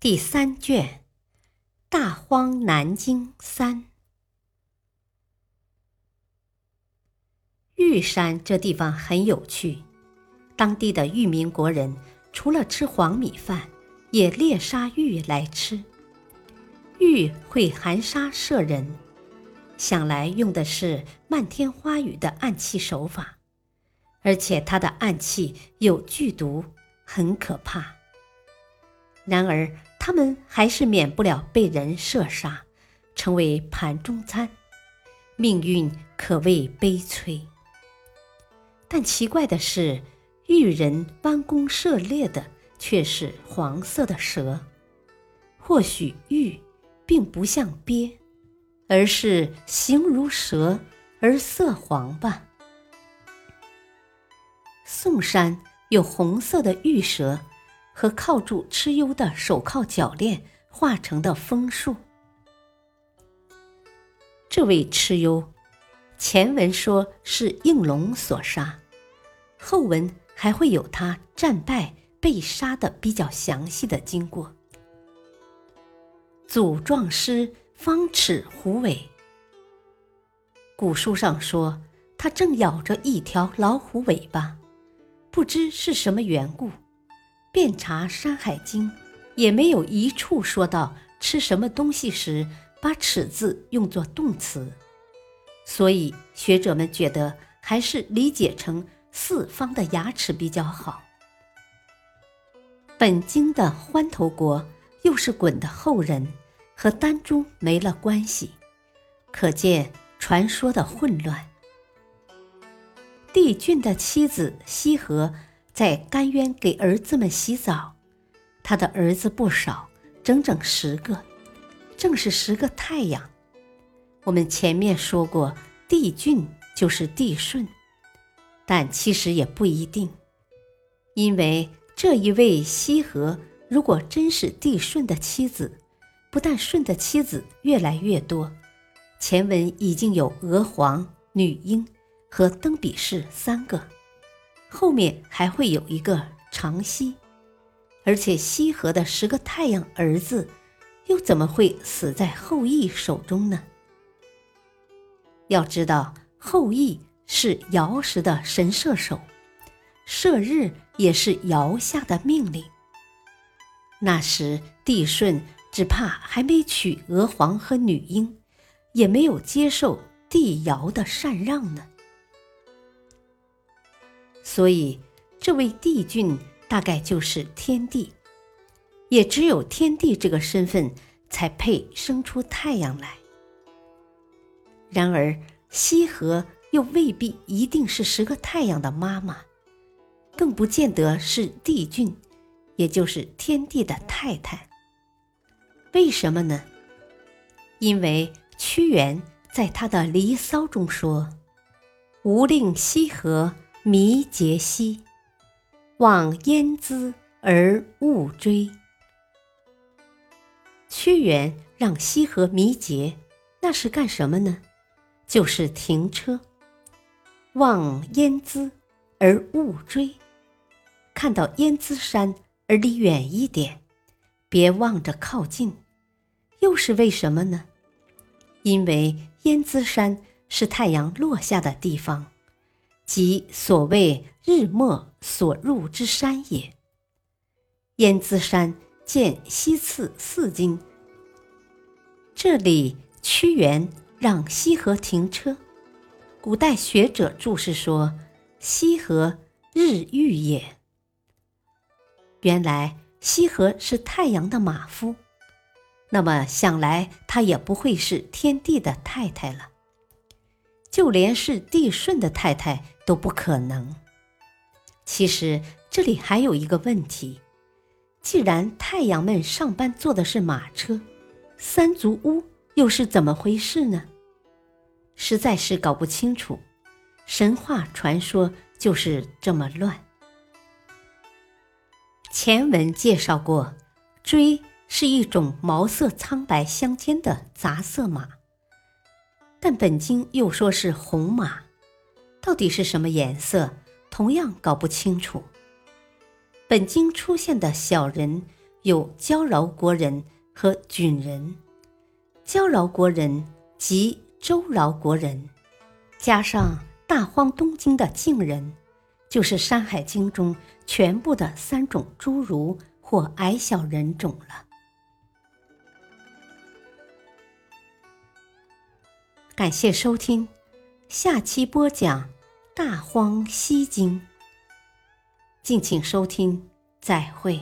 第三卷《大荒南经三》。玉山这地方很有趣，当地的玉民国人除了吃黄米饭，也猎杀玉来吃。玉会含沙射人，想来用的是漫天花雨的暗器手法，而且它的暗器有剧毒，很可怕。然而。他们还是免不了被人射杀，成为盘中餐，命运可谓悲催。但奇怪的是，玉人弯弓射猎的却是黄色的蛇。或许玉并不像鳖，而是形如蛇而色黄吧。宋山有红色的玉蛇。和靠住蚩尤的手铐脚链化成的枫树。这位蚩尤，前文说是应龙所杀，后文还会有他战败被杀的比较详细的经过。祖壮师方齿虎尾，古书上说他正咬着一条老虎尾巴，不知是什么缘故。遍查《山海经》，也没有一处说到吃什么东西时把“齿”字用作动词，所以学者们觉得还是理解成四方的牙齿比较好。本经的欢头国又是鲧的后人，和丹朱没了关系，可见传说的混乱。帝俊的妻子羲和。在甘渊给儿子们洗澡，他的儿子不少，整整十个，正是十个太阳。我们前面说过，帝俊就是帝舜，但其实也不一定，因为这一位羲和如果真是帝舜的妻子，不但舜的妻子越来越多，前文已经有娥皇、女英和登比氏三个。后面还会有一个长羲，而且羲和的十个太阳儿子，又怎么会死在后羿手中呢？要知道，后羿是尧时的神射手，射日也是尧下的命令。那时帝舜只怕还没娶娥皇和女英，也没有接受帝尧的禅让呢。所以，这位帝俊大概就是天帝，也只有天帝这个身份才配生出太阳来。然而，羲和又未必一定是十个太阳的妈妈，更不见得是帝俊，也就是天帝的太太。为什么呢？因为屈原在他的《离骚》中说：“吾令羲和。”迷结兮，望焉姿而勿追。屈原让羲和迷结，那是干什么呢？就是停车，望焉姿而勿追。看到焉姿山而离远一点，别望着靠近。又是为什么呢？因为焉姿山是太阳落下的地方。即所谓日没所入之山也。燕姿山见西次四经。这里屈原让西河停车，古代学者注释说：“西河日遇也。”原来西河是太阳的马夫，那么想来他也不会是天帝的太太了。就连是帝舜的太太都不可能。其实这里还有一个问题：既然太阳们上班坐的是马车，三足乌又是怎么回事呢？实在是搞不清楚。神话传说就是这么乱。前文介绍过，锥是一种毛色苍白相间的杂色马，但本经又说是红马，到底是什么颜色？同样搞不清楚。本经出现的小人有交饶国人和菌人，交饶国人即周饶国人，加上大荒东京的晋人，就是《山海经》中全部的三种侏儒或矮小人种了。感谢收听，下期播讲。大荒西经，敬请收听，再会。